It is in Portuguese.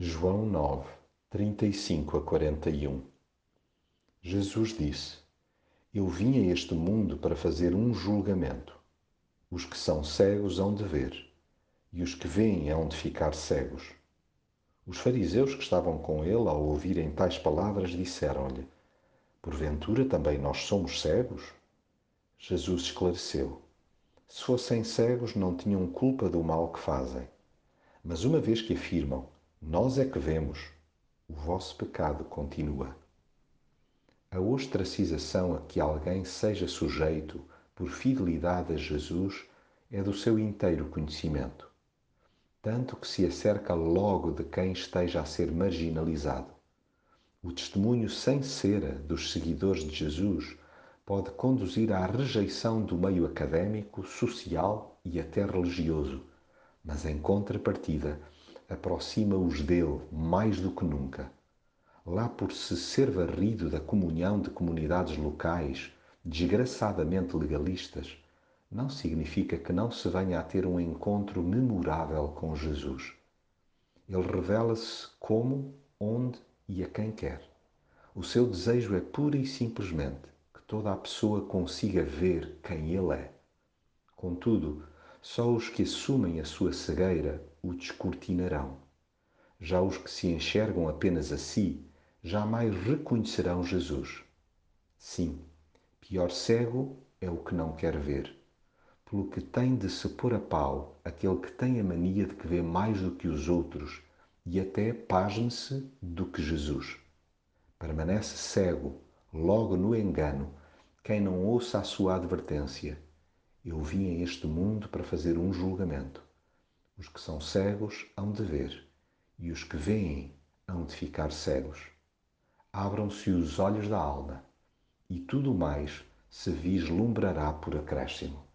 João 9, 35 a 41 Jesus disse: Eu vim a este mundo para fazer um julgamento. Os que são cegos hão de ver, e os que veem hão de ficar cegos. Os fariseus que estavam com ele, ao ouvirem tais palavras, disseram-lhe: Porventura também nós somos cegos? Jesus esclareceu: Se fossem cegos, não tinham culpa do mal que fazem. Mas uma vez que afirmam, nós é que vemos. O vosso pecado continua. A ostracização a que alguém seja sujeito por fidelidade a Jesus é do seu inteiro conhecimento, tanto que se acerca logo de quem esteja a ser marginalizado. O testemunho sem cera dos seguidores de Jesus pode conduzir à rejeição do meio académico, social e até religioso, mas em contrapartida, aproxima-os dele mais do que nunca. Lá por se ser varrido da comunhão de comunidades locais, desgraçadamente legalistas, não significa que não se venha a ter um encontro memorável com Jesus. Ele revela-se como, onde e a quem quer. O seu desejo é pura e simplesmente que toda a pessoa consiga ver quem ele é. Contudo, só os que assumem a sua cegueira o descortinarão. Já os que se enxergam apenas a si jamais reconhecerão Jesus. Sim, pior cego é o que não quer ver, pelo que tem de se pôr a pau aquele que tem a mania de que vê mais do que os outros e até pasme-se do que Jesus. Permanece cego, logo no engano, quem não ouça a sua advertência. Eu vim a este mundo para fazer um julgamento. Os que são cegos hão de ver, e os que veem hão de ficar cegos. Abram-se os olhos da alma, e tudo mais se vislumbrará por acréscimo.